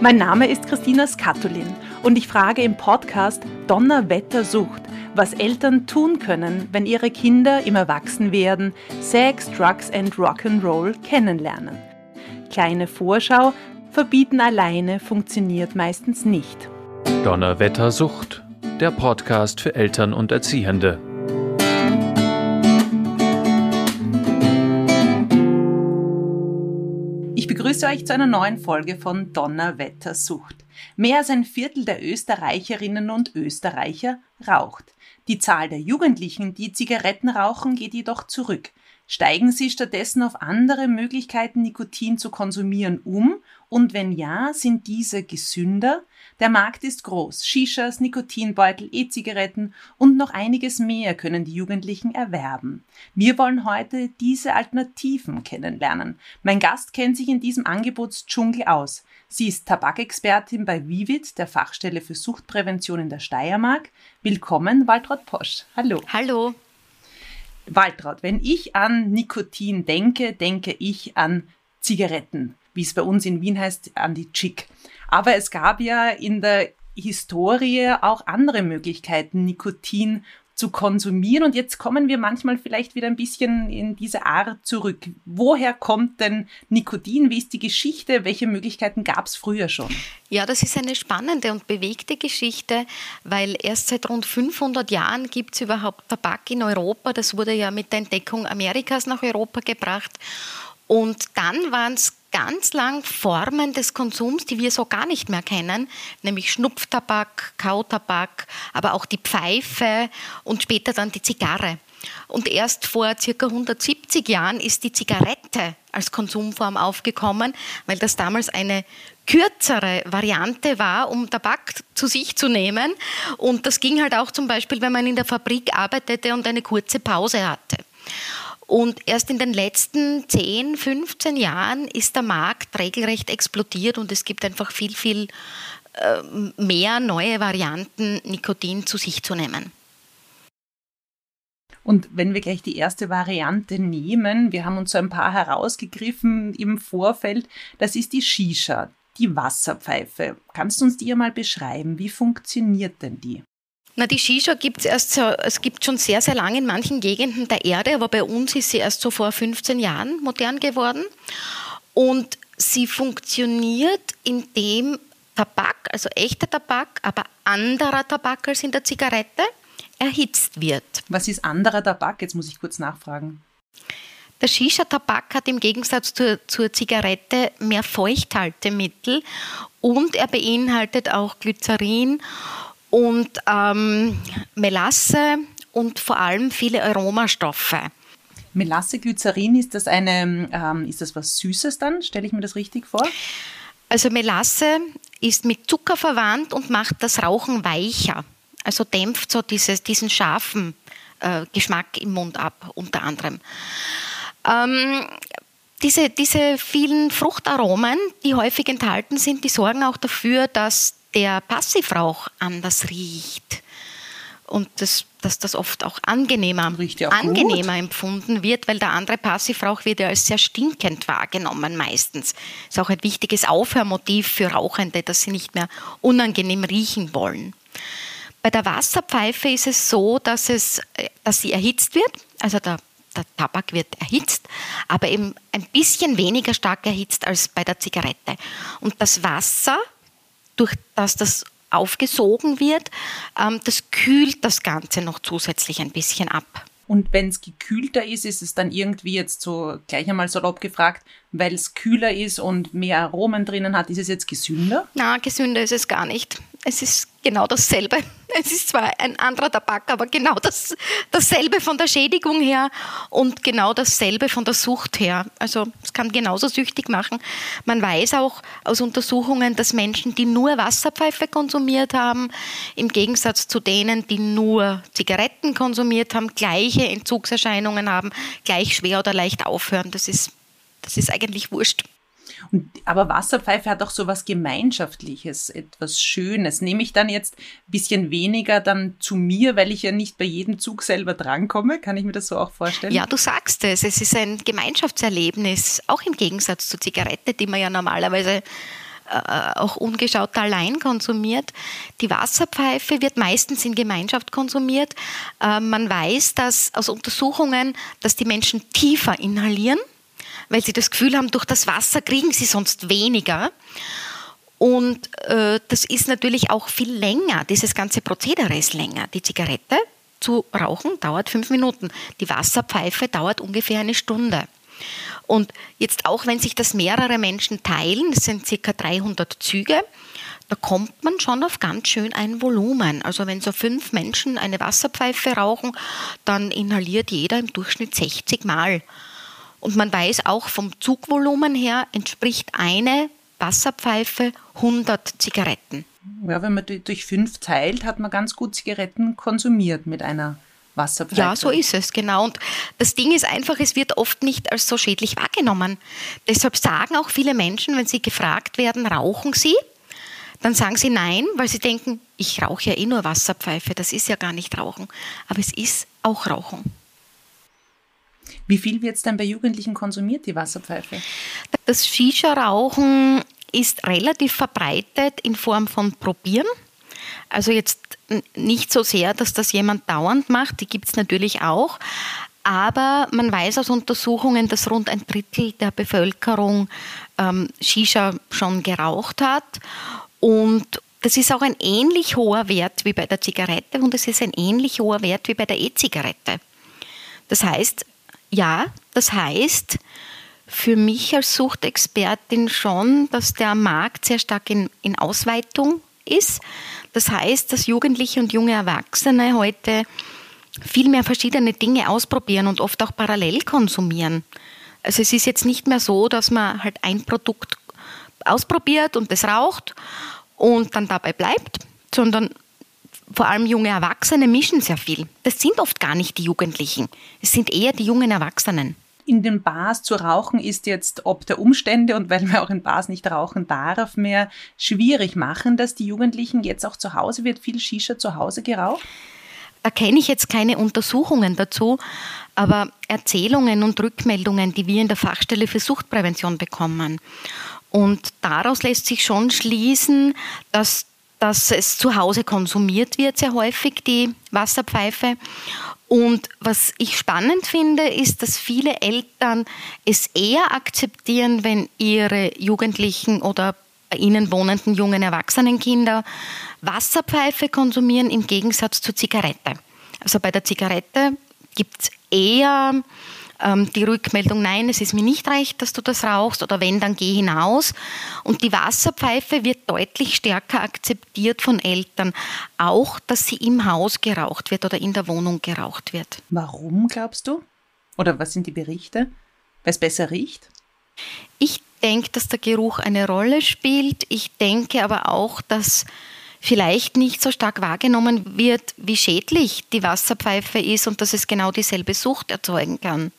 Mein Name ist Christina Skatulin und ich frage im Podcast Donnerwetter sucht, was Eltern tun können, wenn ihre Kinder im Erwachsenwerden Sex, Drugs and Rock'n'Roll kennenlernen. Kleine Vorschau, verbieten alleine funktioniert meistens nicht. Donnerwetter sucht, der Podcast für Eltern und Erziehende. Begrüße euch zu einer neuen Folge von Donnerwetter sucht. Mehr als ein Viertel der Österreicherinnen und Österreicher raucht. Die Zahl der Jugendlichen, die Zigaretten rauchen, geht jedoch zurück. Steigen sie stattdessen auf andere Möglichkeiten, Nikotin zu konsumieren um? Und wenn ja, sind diese gesünder? Der Markt ist groß. Shishas, Nikotinbeutel, E-Zigaretten und noch einiges mehr können die Jugendlichen erwerben. Wir wollen heute diese Alternativen kennenlernen. Mein Gast kennt sich in diesem Angebotsdschungel aus. Sie ist Tabakexpertin bei Vivid, der Fachstelle für Suchtprävention in der Steiermark. Willkommen, Waltraud Posch. Hallo. Hallo. Waltraud, wenn ich an Nikotin denke, denke ich an Zigaretten, wie es bei uns in Wien heißt, an die Chick. Aber es gab ja in der Historie auch andere Möglichkeiten, Nikotin zu konsumieren. Und jetzt kommen wir manchmal vielleicht wieder ein bisschen in diese Art zurück. Woher kommt denn Nikotin? Wie ist die Geschichte? Welche Möglichkeiten gab es früher schon? Ja, das ist eine spannende und bewegte Geschichte, weil erst seit rund 500 Jahren gibt es überhaupt Tabak in Europa. Das wurde ja mit der Entdeckung Amerikas nach Europa gebracht. Und dann waren es ganz lang Formen des Konsums, die wir so gar nicht mehr kennen, nämlich Schnupftabak, Kautabak, aber auch die Pfeife und später dann die Zigarre. Und erst vor circa 170 Jahren ist die Zigarette als Konsumform aufgekommen, weil das damals eine kürzere Variante war, um Tabak zu sich zu nehmen. Und das ging halt auch zum Beispiel, wenn man in der Fabrik arbeitete und eine kurze Pause hatte. Und erst in den letzten 10, 15 Jahren ist der Markt regelrecht explodiert und es gibt einfach viel, viel äh, mehr neue Varianten, Nikotin zu sich zu nehmen. Und wenn wir gleich die erste Variante nehmen, wir haben uns so ein paar herausgegriffen im Vorfeld, das ist die Shisha, die Wasserpfeife. Kannst du uns die mal beschreiben? Wie funktioniert denn die? Na, die Shisha gibt es erst so, es gibt schon sehr, sehr lange in manchen Gegenden der Erde, aber bei uns ist sie erst so vor 15 Jahren modern geworden. Und sie funktioniert, indem Tabak, also echter Tabak, aber anderer Tabak als in der Zigarette, erhitzt wird. Was ist anderer Tabak? Jetzt muss ich kurz nachfragen. Der Shisha-Tabak hat im Gegensatz zur, zur Zigarette mehr Feuchthaltemittel und er beinhaltet auch Glycerin und ähm, Melasse und vor allem viele Aromastoffe. Melasse, Glycerin, ist das eine, ähm, ist das was Süßes dann? Stelle ich mir das richtig vor? Also Melasse ist mit Zucker verwandt und macht das Rauchen weicher. Also dämpft so dieses, diesen scharfen äh, Geschmack im Mund ab, unter anderem. Ähm, diese, diese vielen Fruchtaromen, die häufig enthalten sind, die sorgen auch dafür, dass der Passivrauch anders riecht und das, dass das oft auch angenehmer, auch angenehmer empfunden wird, weil der andere Passivrauch wird ja als sehr stinkend wahrgenommen meistens. Das ist auch ein wichtiges Aufhörmotiv für Rauchende, dass sie nicht mehr unangenehm riechen wollen. Bei der Wasserpfeife ist es so, dass, es, dass sie erhitzt wird, also der, der Tabak wird erhitzt, aber eben ein bisschen weniger stark erhitzt als bei der Zigarette. Und das Wasser durch das das aufgesogen wird, ähm, das kühlt das Ganze noch zusätzlich ein bisschen ab. Und wenn es gekühlter ist, ist es dann irgendwie jetzt so gleich einmal salopp gefragt, weil es kühler ist und mehr Aromen drinnen hat, ist es jetzt gesünder? Na, gesünder ist es gar nicht. Es ist genau dasselbe. Es ist zwar ein anderer Tabak, aber genau das, dasselbe von der Schädigung her und genau dasselbe von der Sucht her. Also es kann genauso süchtig machen. Man weiß auch aus Untersuchungen, dass Menschen, die nur Wasserpfeife konsumiert haben, im Gegensatz zu denen, die nur Zigaretten konsumiert haben, gleiche Entzugserscheinungen haben, gleich schwer oder leicht aufhören. Das ist, das ist eigentlich wurscht. Und, aber Wasserpfeife hat auch so was Gemeinschaftliches, etwas Schönes. Nehme ich dann jetzt ein bisschen weniger dann zu mir, weil ich ja nicht bei jedem Zug selber drankomme? Kann ich mir das so auch vorstellen? Ja, du sagst es. Es ist ein Gemeinschaftserlebnis, auch im Gegensatz zur Zigarette, die man ja normalerweise äh, auch ungeschaut allein konsumiert. Die Wasserpfeife wird meistens in Gemeinschaft konsumiert. Äh, man weiß, dass aus Untersuchungen, dass die Menschen tiefer inhalieren, weil sie das Gefühl haben, durch das Wasser kriegen sie sonst weniger. Und äh, das ist natürlich auch viel länger. Dieses ganze Prozedere ist länger. Die Zigarette zu rauchen dauert fünf Minuten. Die Wasserpfeife dauert ungefähr eine Stunde. Und jetzt auch, wenn sich das mehrere Menschen teilen, das sind ca. 300 Züge, da kommt man schon auf ganz schön ein Volumen. Also wenn so fünf Menschen eine Wasserpfeife rauchen, dann inhaliert jeder im Durchschnitt 60 Mal. Und man weiß auch vom Zugvolumen her entspricht eine Wasserpfeife 100 Zigaretten. Ja, wenn man durch fünf teilt, hat man ganz gut Zigaretten konsumiert mit einer Wasserpfeife. Ja, so ist es, genau. Und das Ding ist einfach, es wird oft nicht als so schädlich wahrgenommen. Deshalb sagen auch viele Menschen, wenn sie gefragt werden, rauchen sie? Dann sagen sie nein, weil sie denken, ich rauche ja eh nur Wasserpfeife, das ist ja gar nicht Rauchen. Aber es ist auch Rauchen. Wie viel wird es denn bei Jugendlichen konsumiert, die Wasserpfeife? Das Shisha-Rauchen ist relativ verbreitet in Form von Probieren. Also jetzt nicht so sehr, dass das jemand dauernd macht, die gibt es natürlich auch. Aber man weiß aus Untersuchungen, dass rund ein Drittel der Bevölkerung ähm, Shisha schon geraucht hat. Und das ist auch ein ähnlich hoher Wert wie bei der Zigarette und es ist ein ähnlich hoher Wert wie bei der E-Zigarette. Das heißt, ja, das heißt für mich als Suchtexpertin schon, dass der Markt sehr stark in, in Ausweitung ist. Das heißt, dass Jugendliche und junge Erwachsene heute viel mehr verschiedene Dinge ausprobieren und oft auch parallel konsumieren. Also es ist jetzt nicht mehr so, dass man halt ein Produkt ausprobiert und es raucht und dann dabei bleibt, sondern vor allem junge Erwachsene mischen sehr viel. Das sind oft gar nicht die Jugendlichen, es sind eher die jungen Erwachsenen. In den Bars zu rauchen ist jetzt ob der Umstände und weil man auch in Bars nicht rauchen darf mehr schwierig machen, dass die Jugendlichen jetzt auch zu Hause wird viel Shisha zu Hause geraucht? Da kenne ich jetzt keine Untersuchungen dazu, aber Erzählungen und Rückmeldungen, die wir in der Fachstelle für Suchtprävention bekommen. Und daraus lässt sich schon schließen, dass dass es zu Hause konsumiert wird, sehr häufig die Wasserpfeife. Und was ich spannend finde, ist, dass viele Eltern es eher akzeptieren, wenn ihre Jugendlichen oder bei ihnen wohnenden jungen Erwachsenenkinder Wasserpfeife konsumieren im Gegensatz zur Zigarette. Also bei der Zigarette gibt es eher ähm, die Rückmeldung, nein, es ist mir nicht recht, dass du das rauchst oder wenn, dann geh hinaus. Und die Wasserpfeife wird deutlich stärker akzeptiert von Eltern, auch dass sie im Haus geraucht wird oder in der Wohnung geraucht wird. Warum glaubst du? Oder was sind die Berichte? Weil es besser riecht? Ich denke, dass der Geruch eine Rolle spielt. Ich denke aber auch, dass vielleicht nicht so stark wahrgenommen wird, wie schädlich die Wasserpfeife ist und dass es genau dieselbe Sucht erzeugen kann.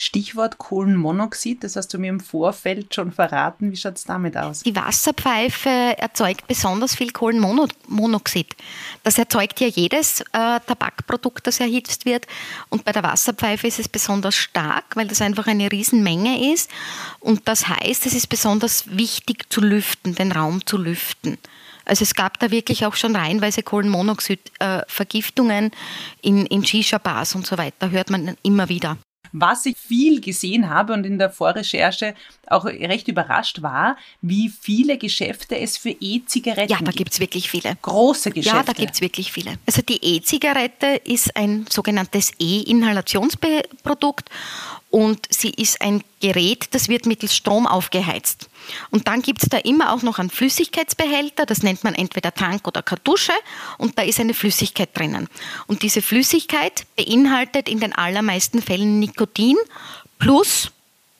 Stichwort Kohlenmonoxid, das hast du mir im Vorfeld schon verraten. Wie schaut es damit aus? Die Wasserpfeife erzeugt besonders viel Kohlenmonoxid. Das erzeugt ja jedes äh, Tabakprodukt, das erhitzt wird. Und bei der Wasserpfeife ist es besonders stark, weil das einfach eine Riesenmenge ist. Und das heißt, es ist besonders wichtig zu lüften, den Raum zu lüften. Also es gab da wirklich auch schon reihenweise Kohlenmonoxid-Vergiftungen äh, in, in Shisha-Bars und so weiter, hört man immer wieder. Was ich viel gesehen habe und in der Vorrecherche auch recht überrascht war, wie viele Geschäfte es für E-Zigaretten gibt. Ja, da gibt es wirklich viele. Große Geschäfte. Ja, da gibt es wirklich viele. Also die E-Zigarette ist ein sogenanntes E-Inhalationsprodukt und sie ist ein Gerät, das wird mittels Strom aufgeheizt. Und dann gibt es da immer auch noch einen Flüssigkeitsbehälter, das nennt man entweder Tank oder Kartusche und da ist eine Flüssigkeit drinnen. Und diese Flüssigkeit beinhaltet in den allermeisten Fällen Nikotin plus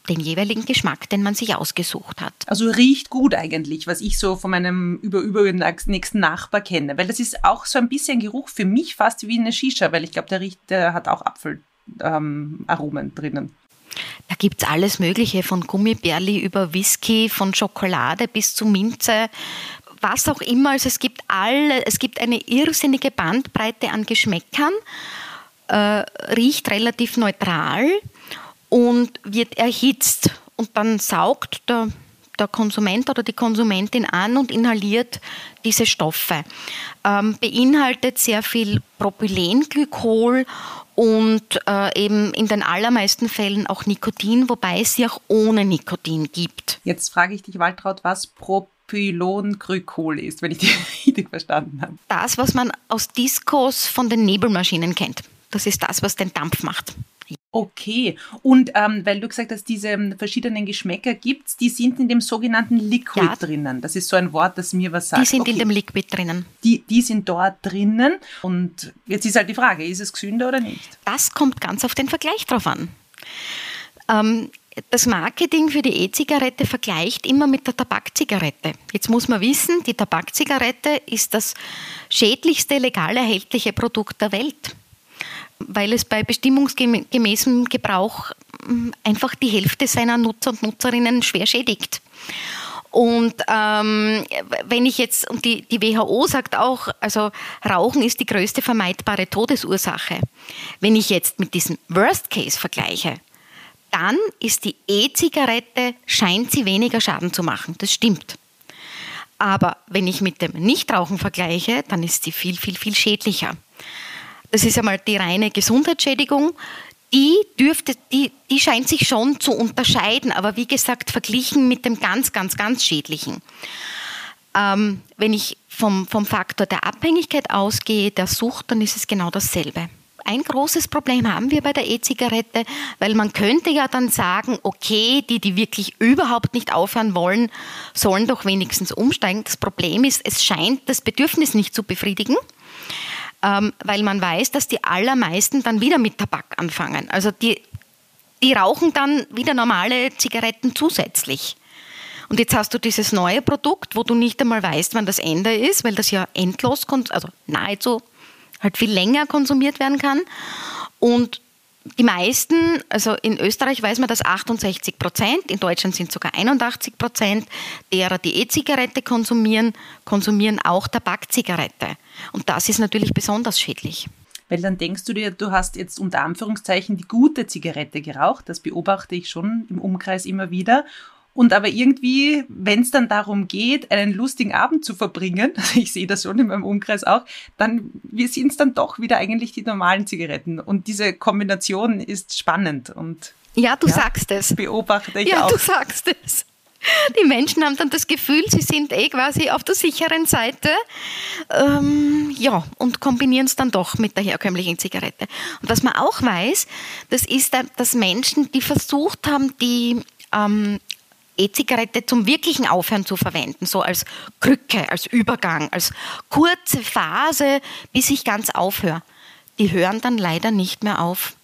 den jeweiligen Geschmack, den man sich ausgesucht hat. Also riecht gut eigentlich, was ich so von meinem über Nachbar kenne, weil das ist auch so ein bisschen Geruch für mich fast wie eine Shisha, weil ich glaube, der riecht, der hat auch Apfel ähm, drinnen. Da gibt es alles Mögliche, von Gummibärli über Whisky, von Schokolade bis zu Minze, was auch immer. Also es gibt alle, es gibt eine irrsinnige Bandbreite an Geschmäckern, äh, riecht relativ neutral und wird erhitzt. Und dann saugt der, der Konsument oder die Konsumentin an und inhaliert diese Stoffe. Ähm, beinhaltet sehr viel Propylenglykol und äh, eben in den allermeisten Fällen auch Nikotin, wobei es sie auch ohne Nikotin gibt. Jetzt frage ich dich, Waltraud, was Propylonglykol ist, wenn ich dich richtig verstanden habe. Das, was man aus Diskos von den Nebelmaschinen kennt. Das ist das, was den Dampf macht. Okay, und ähm, weil du gesagt hast, diese ähm, verschiedenen Geschmäcker gibt es, die sind in dem sogenannten Liquid ja. drinnen. Das ist so ein Wort, das mir was sagt. Die sind okay. in dem Liquid drinnen. Die, die sind dort drinnen. Und jetzt ist halt die Frage, ist es gesünder oder nicht? Das kommt ganz auf den Vergleich drauf an. Ähm, das Marketing für die E-Zigarette vergleicht immer mit der Tabakzigarette. Jetzt muss man wissen, die Tabakzigarette ist das schädlichste legal erhältliche Produkt der Welt weil es bei bestimmungsgemäßem Gebrauch hm, einfach die Hälfte seiner Nutzer und Nutzerinnen schwer schädigt. Und ähm, wenn ich jetzt, und die, die WHO sagt auch, also Rauchen ist die größte vermeidbare Todesursache. Wenn ich jetzt mit diesem Worst Case vergleiche, dann ist die E-Zigarette, scheint sie weniger Schaden zu machen. Das stimmt. Aber wenn ich mit dem Nichtrauchen vergleiche, dann ist sie viel, viel, viel schädlicher. Das ist einmal die reine Gesundheitsschädigung. Die dürfte, die, die scheint sich schon zu unterscheiden, aber wie gesagt, verglichen mit dem ganz, ganz, ganz Schädlichen. Ähm, wenn ich vom, vom Faktor der Abhängigkeit ausgehe, der Sucht, dann ist es genau dasselbe. Ein großes Problem haben wir bei der E-Zigarette, weil man könnte ja dann sagen, okay, die, die wirklich überhaupt nicht aufhören wollen, sollen doch wenigstens umsteigen. Das Problem ist, es scheint das Bedürfnis nicht zu befriedigen ähm, weil man weiß, dass die allermeisten dann wieder mit Tabak anfangen. Also die, die rauchen dann wieder normale Zigaretten zusätzlich. Und jetzt hast du dieses neue Produkt, wo du nicht einmal weißt, wann das Ende ist, weil das ja endlos, also nahezu halt viel länger konsumiert werden kann. Und die meisten, also in Österreich weiß man, dass 68 Prozent, in Deutschland sind sogar 81 Prozent derer, die E-Zigarette konsumieren, konsumieren auch Tabakzigarette. Und das ist natürlich besonders schädlich. Weil dann denkst du dir, du hast jetzt unter Anführungszeichen die gute Zigarette geraucht. Das beobachte ich schon im Umkreis immer wieder. Und aber irgendwie, wenn es dann darum geht, einen lustigen Abend zu verbringen, also ich sehe das schon in meinem Umkreis auch, dann sind es dann doch wieder eigentlich die normalen Zigaretten. Und diese Kombination ist spannend und ja, du ja, sagst es. Beobachte ich ja, auch. Ja, du sagst es. Die Menschen haben dann das Gefühl, sie sind eh quasi auf der sicheren Seite. Ähm, ja, und kombinieren es dann doch mit der herkömmlichen Zigarette. Und was man auch weiß, das ist, dass Menschen, die versucht haben, die ähm, E-Zigarette zum wirklichen Aufhören zu verwenden, so als Krücke, als Übergang, als kurze Phase, bis ich ganz aufhöre. Die hören dann leider nicht mehr auf.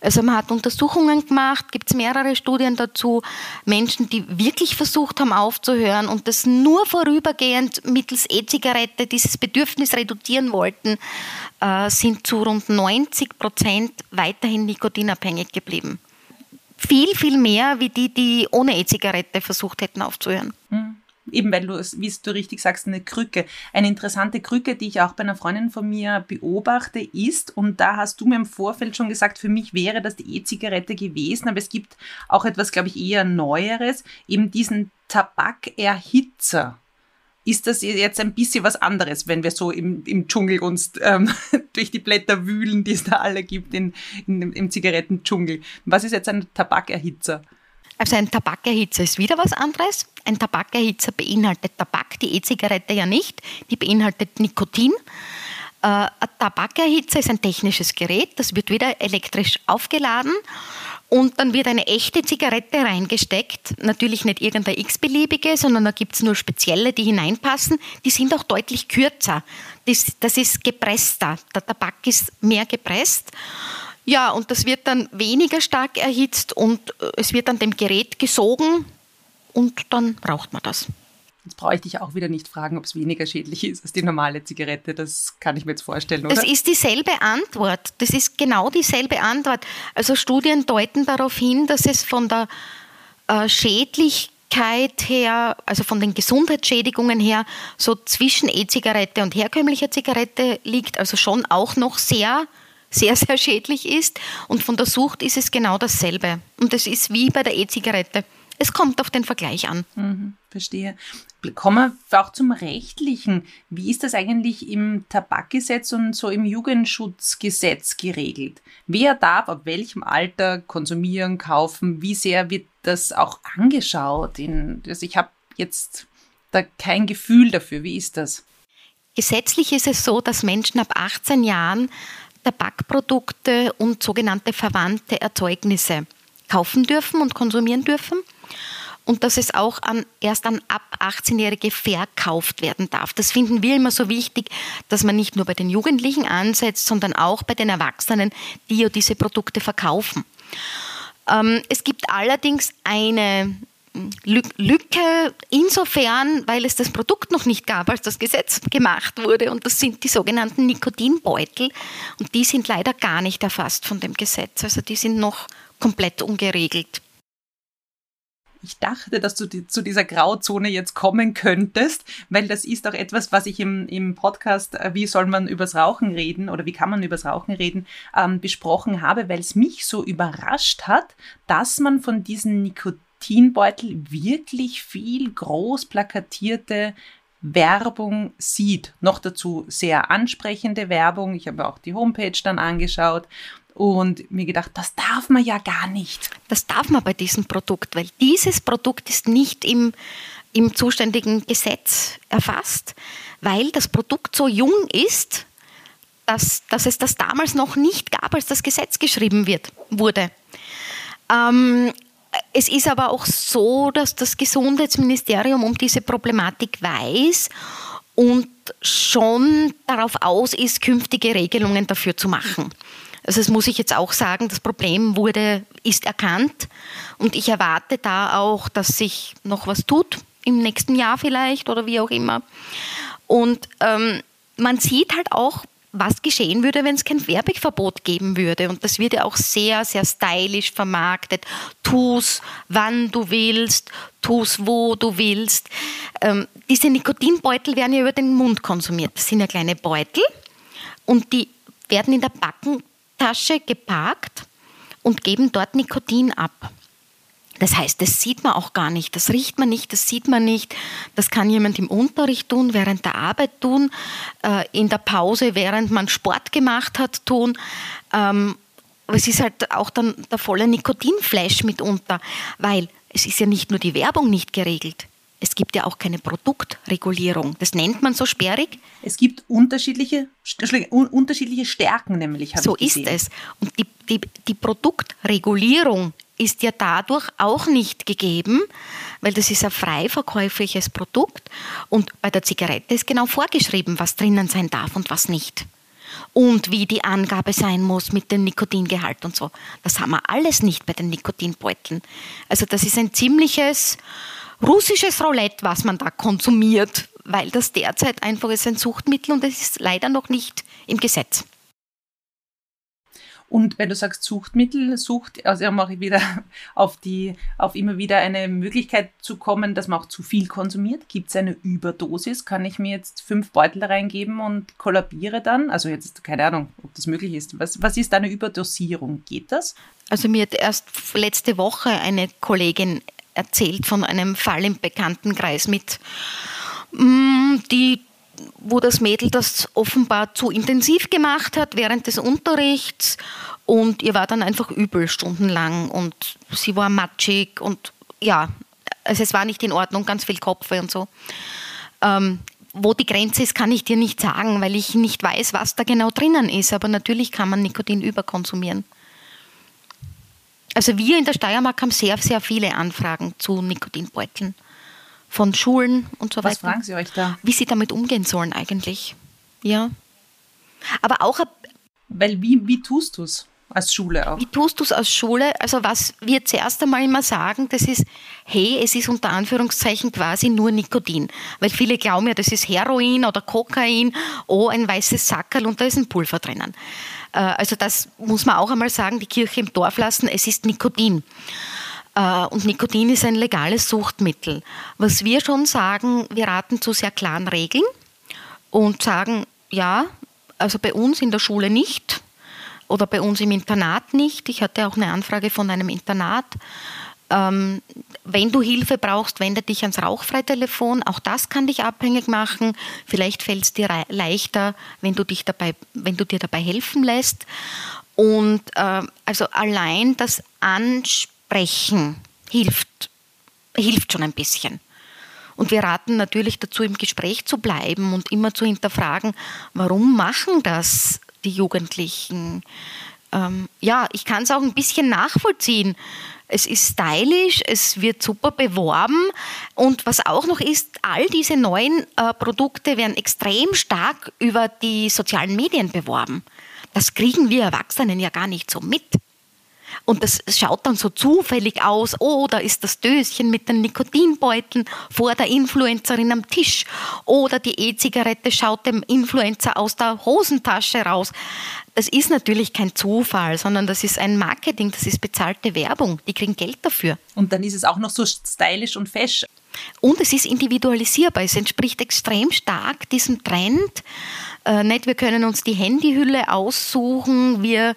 Also man hat Untersuchungen gemacht, gibt es mehrere Studien dazu, Menschen, die wirklich versucht haben aufzuhören und das nur vorübergehend mittels E-Zigarette dieses Bedürfnis reduzieren wollten, äh, sind zu rund 90 Prozent weiterhin nikotinabhängig geblieben viel, viel mehr wie die, die ohne E-Zigarette versucht hätten aufzuhören. Mhm. Eben weil du, wie du richtig sagst, eine Krücke. Eine interessante Krücke, die ich auch bei einer Freundin von mir beobachte, ist, und da hast du mir im Vorfeld schon gesagt, für mich wäre das die E-Zigarette gewesen, aber es gibt auch etwas, glaube ich, eher Neueres, eben diesen Tabakerhitzer ist das jetzt ein bisschen was anderes, wenn wir so im, im Dschungel uns ähm, durch die Blätter wühlen, die es da alle gibt in, in, im Zigarettendschungel. Was ist jetzt ein Tabakerhitzer? Also ein Tabakerhitzer ist wieder was anderes. Ein Tabakerhitzer beinhaltet Tabak, die E-Zigarette ja nicht. Die beinhaltet Nikotin. Äh, ein Tabakerhitzer ist ein technisches Gerät, das wird wieder elektrisch aufgeladen und dann wird eine echte Zigarette reingesteckt. Natürlich nicht irgendeine x-beliebige, sondern da gibt es nur spezielle, die hineinpassen. Die sind auch deutlich kürzer. Das, das ist gepresster. Der Tabak ist mehr gepresst. Ja, und das wird dann weniger stark erhitzt und äh, es wird an dem Gerät gesogen und dann raucht man das. Jetzt brauche ich dich auch wieder nicht fragen, ob es weniger schädlich ist als die normale Zigarette. Das kann ich mir jetzt vorstellen, oder? Das ist dieselbe Antwort. Das ist genau dieselbe Antwort. Also Studien deuten darauf hin, dass es von der äh, Schädlichkeit her, also von den Gesundheitsschädigungen her, so zwischen E-Zigarette und herkömmlicher Zigarette liegt. Also schon auch noch sehr sehr, sehr schädlich ist. Und von der Sucht ist es genau dasselbe. Und es ist wie bei der E-Zigarette. Es kommt auf den Vergleich an. Mhm, verstehe. Kommen wir auch zum Rechtlichen. Wie ist das eigentlich im Tabakgesetz und so im Jugendschutzgesetz geregelt? Wer darf ab welchem Alter konsumieren, kaufen? Wie sehr wird das auch angeschaut? In, also ich habe jetzt da kein Gefühl dafür. Wie ist das? Gesetzlich ist es so, dass Menschen ab 18 Jahren Tabakprodukte und sogenannte verwandte Erzeugnisse kaufen dürfen und konsumieren dürfen und dass es auch an, erst an ab 18-Jährige verkauft werden darf. Das finden wir immer so wichtig, dass man nicht nur bei den Jugendlichen ansetzt, sondern auch bei den Erwachsenen, die ja diese Produkte verkaufen. Ähm, es gibt allerdings eine Lücke insofern, weil es das Produkt noch nicht gab, als das Gesetz gemacht wurde. Und das sind die sogenannten Nikotinbeutel. Und die sind leider gar nicht erfasst von dem Gesetz. Also die sind noch komplett ungeregelt. Ich dachte, dass du die, zu dieser Grauzone jetzt kommen könntest, weil das ist auch etwas, was ich im, im Podcast, äh, wie soll man übers Rauchen reden oder wie kann man übers Rauchen reden, ähm, besprochen habe, weil es mich so überrascht hat, dass man von diesen Nikotin Nikotinbeutel wirklich viel groß plakatierte Werbung sieht. Noch dazu sehr ansprechende Werbung. Ich habe auch die Homepage dann angeschaut und mir gedacht, das darf man ja gar nicht. Das darf man bei diesem Produkt, weil dieses Produkt ist nicht im, im zuständigen Gesetz erfasst, weil das Produkt so jung ist, dass, dass es das damals noch nicht gab, als das Gesetz geschrieben wird, wurde. Ähm, es ist aber auch so, dass das Gesundheitsministerium um diese Problematik weiß und schon darauf aus ist, künftige Regelungen dafür zu machen. Also das muss ich jetzt auch sagen, das Problem wurde, ist erkannt und ich erwarte da auch, dass sich noch was tut, im nächsten Jahr vielleicht oder wie auch immer. Und ähm, man sieht halt auch was geschehen würde, wenn es kein Werbeverbot geben würde. Und das wird ja auch sehr, sehr stylisch vermarktet. Tu's, wann du willst, tu's, wo du willst. Ähm, diese Nikotinbeutel werden ja über den Mund konsumiert. Das sind ja kleine Beutel und die werden in der Backentasche geparkt und geben dort Nikotin ab. Das heißt, das sieht man auch gar nicht, das riecht man nicht, das sieht man nicht. Das kann jemand im Unterricht tun, während der Arbeit tun, äh, in der Pause, während man Sport gemacht hat, tun. Ähm, aber es ist halt auch dann der volle Nikotinflash mitunter, weil es ist ja nicht nur die Werbung nicht geregelt. Es gibt ja auch keine Produktregulierung. Das nennt man so sperrig. Es gibt unterschiedliche, unterschiedliche Stärken, nämlich. So ist es. Und die, die, die Produktregulierung ist ja dadurch auch nicht gegeben, weil das ist ein frei verkäufliches Produkt und bei der Zigarette ist genau vorgeschrieben, was drinnen sein darf und was nicht. Und wie die Angabe sein muss mit dem Nikotingehalt und so. Das haben wir alles nicht bei den Nikotinbeuteln. Also das ist ein ziemliches russisches Roulette, was man da konsumiert, weil das derzeit einfach ist ein Suchtmittel und es ist leider noch nicht im Gesetz. Und wenn du sagst Suchtmittel, Sucht, also mache ich wieder auf die, auf immer wieder eine Möglichkeit zu kommen, dass man auch zu viel konsumiert. Gibt es eine Überdosis? Kann ich mir jetzt fünf Beutel reingeben und kollabiere dann? Also jetzt keine Ahnung, ob das möglich ist. Was, was ist eine Überdosierung? Geht das? Also mir hat erst letzte Woche eine Kollegin erzählt von einem Fall im Bekanntenkreis mit, mm, die wo das Mädel das offenbar zu intensiv gemacht hat während des Unterrichts und ihr war dann einfach übel stundenlang und sie war matschig und ja, also es war nicht in Ordnung, ganz viel Kopf und so. Ähm, wo die Grenze ist, kann ich dir nicht sagen, weil ich nicht weiß, was da genau drinnen ist. Aber natürlich kann man Nikotin überkonsumieren. Also wir in der Steiermark haben sehr, sehr viele Anfragen zu Nikotinbeuteln von Schulen und so Was weiter. Was fragen Sie euch da? Wie sie damit umgehen sollen eigentlich. Ja. Aber auch. Weil wie, wie tust du es? Als Schule auch. Wie tust du es als Schule? Also was wir zuerst einmal immer sagen, das ist, hey, es ist unter Anführungszeichen quasi nur Nikotin. Weil viele glauben ja, das ist Heroin oder Kokain, oh, ein weißes Sackerl und da ist ein Pulver drinnen. Äh, also das muss man auch einmal sagen, die Kirche im Dorf lassen, es ist Nikotin. Äh, und Nikotin ist ein legales Suchtmittel. Was wir schon sagen, wir raten zu sehr klaren Regeln und sagen, ja, also bei uns in der Schule nicht oder bei uns im Internat nicht. Ich hatte auch eine Anfrage von einem Internat. Ähm, wenn du Hilfe brauchst, wende dich ans Rauchfreitelefon. Auch das kann dich abhängig machen. Vielleicht fällt es dir leichter, wenn du, dich dabei, wenn du dir dabei helfen lässt. Und äh, also allein das Ansprechen hilft, hilft schon ein bisschen. Und wir raten natürlich dazu, im Gespräch zu bleiben und immer zu hinterfragen, warum machen das die Jugendlichen? Ähm, ja, ich kann es auch ein bisschen nachvollziehen. Es ist stylisch, es wird super beworben und was auch noch ist, all diese neuen äh, Produkte werden extrem stark über die sozialen Medien beworben. Das kriegen wir Erwachsenen ja gar nicht so mit. Und das schaut dann so zufällig aus, oh, da ist das Döschen mit den Nikotinbeuteln vor der Influencerin am Tisch. Oder die E-Zigarette schaut dem Influencer aus der Hosentasche raus. Das ist natürlich kein Zufall, sondern das ist ein Marketing, das ist bezahlte Werbung. Die kriegen Geld dafür. Und dann ist es auch noch so stylisch und fesch. Und es ist individualisierbar. Es entspricht extrem stark diesem Trend. Äh, nicht, wir können uns die Handyhülle aussuchen, wir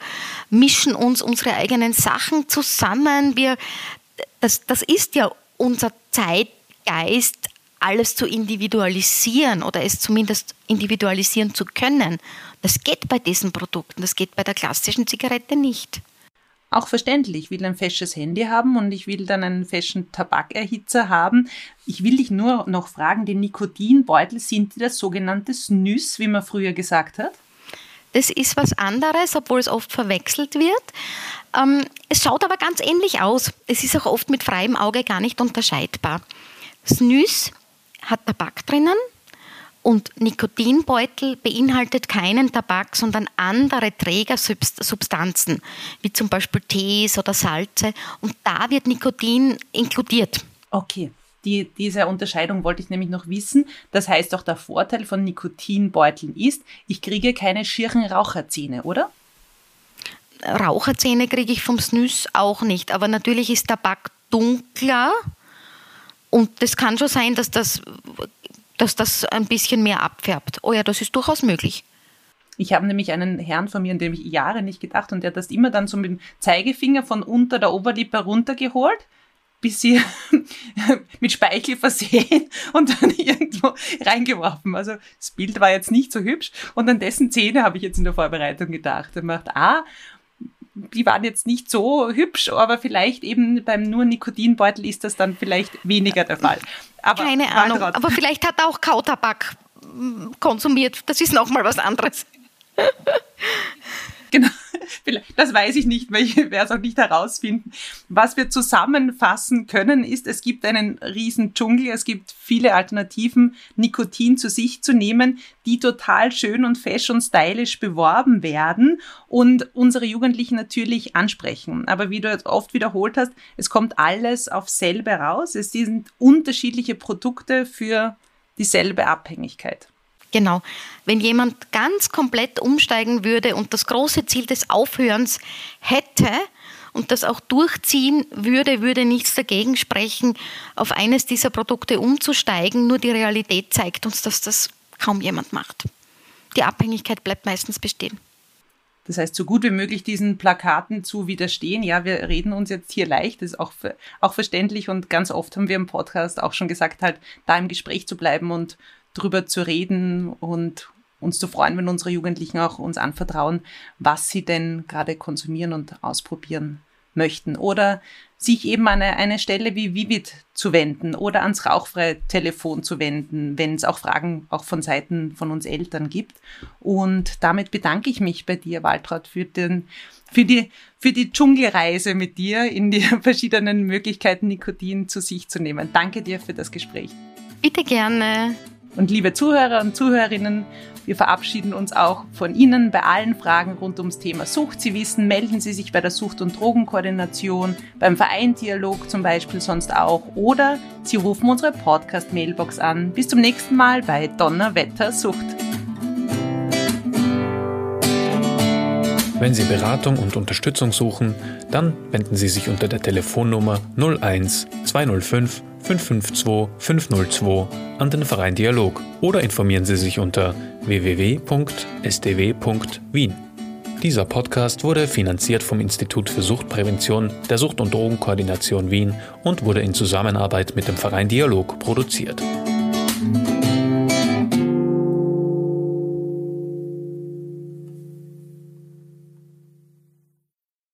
mischen uns unsere eigenen Sachen zusammen. Wir, das, das ist ja unser Zeitgeist, alles zu individualisieren oder es zumindest individualisieren zu können. Das geht bei diesen Produkten, das geht bei der klassischen Zigarette nicht. Auch verständlich, ich will ein fesches Handy haben und ich will dann einen feschen Tabakerhitzer haben. Ich will dich nur noch fragen, die Nikotinbeutel, sind die das sogenannte Snus, wie man früher gesagt hat? Das ist was anderes, obwohl es oft verwechselt wird. Ähm, es schaut aber ganz ähnlich aus. Es ist auch oft mit freiem Auge gar nicht unterscheidbar. Snus hat Tabak drinnen, und Nikotinbeutel beinhaltet keinen Tabak, sondern andere Trägersubstanzen, wie zum Beispiel Tees oder Salze. Und da wird Nikotin inkludiert. Okay. Die, diese Unterscheidung wollte ich nämlich noch wissen. Das heißt auch, der Vorteil von Nikotinbeuteln ist, ich kriege keine schieren Raucherzähne, oder? Raucherzähne kriege ich vom Snus auch nicht. Aber natürlich ist Tabak dunkler. Und es kann schon sein, dass das dass das ein bisschen mehr abfärbt. Oh ja, das ist durchaus möglich. Ich habe nämlich einen Herrn von mir, an dem ich Jahre nicht gedacht und der hat das immer dann so mit dem Zeigefinger von unter der Oberlippe runtergeholt, bis sie mit Speichel versehen und dann irgendwo reingeworfen. Also das Bild war jetzt nicht so hübsch und an dessen Zähne habe ich jetzt in der Vorbereitung gedacht. Er macht, ah, die waren jetzt nicht so hübsch, aber vielleicht eben beim nur Nikotinbeutel ist das dann vielleicht weniger der Fall. Aber Keine Ahnung, aber vielleicht hat er auch Kautabak mm, konsumiert. Das ist nochmal was anderes. Genau, das weiß ich nicht, weil ich werde es auch nicht herausfinden. Was wir zusammenfassen können, ist, es gibt einen riesen Dschungel, es gibt viele Alternativen, Nikotin zu sich zu nehmen, die total schön und fesch und stylisch beworben werden und unsere Jugendlichen natürlich ansprechen. Aber wie du jetzt oft wiederholt hast, es kommt alles auf selbe raus. Es sind unterschiedliche Produkte für dieselbe Abhängigkeit. Genau. Wenn jemand ganz komplett umsteigen würde und das große Ziel des Aufhörens hätte und das auch durchziehen würde, würde nichts dagegen sprechen, auf eines dieser Produkte umzusteigen. Nur die Realität zeigt uns, dass das kaum jemand macht. Die Abhängigkeit bleibt meistens bestehen. Das heißt, so gut wie möglich diesen Plakaten zu widerstehen. Ja, wir reden uns jetzt hier leicht, das ist auch, auch verständlich und ganz oft haben wir im Podcast auch schon gesagt, halt da im Gespräch zu bleiben und drüber zu reden und uns zu freuen, wenn unsere Jugendlichen auch uns anvertrauen, was sie denn gerade konsumieren und ausprobieren möchten. Oder sich eben an eine, eine Stelle wie Vivid zu wenden oder ans rauchfreie Telefon zu wenden, wenn es auch Fragen auch von Seiten von uns Eltern gibt. Und damit bedanke ich mich bei dir, Waltraud, für den für die, für die Dschungelreise mit dir in die verschiedenen Möglichkeiten, Nikotin zu sich zu nehmen. Danke dir für das Gespräch. Bitte gerne. Und liebe Zuhörer und Zuhörerinnen, wir verabschieden uns auch von Ihnen bei allen Fragen rund ums Thema Sucht. Sie wissen, melden Sie sich bei der Sucht- und Drogenkoordination, beim Verein Dialog zum Beispiel sonst auch oder Sie rufen unsere Podcast-Mailbox an. Bis zum nächsten Mal bei Donnerwetter Sucht. Wenn Sie Beratung und Unterstützung suchen, dann wenden Sie sich unter der Telefonnummer 01 205 552 502 an den Verein Dialog oder informieren Sie sich unter www.sdw.wien. Dieser Podcast wurde finanziert vom Institut für Suchtprävention der Sucht- und Drogenkoordination Wien und wurde in Zusammenarbeit mit dem Verein Dialog produziert.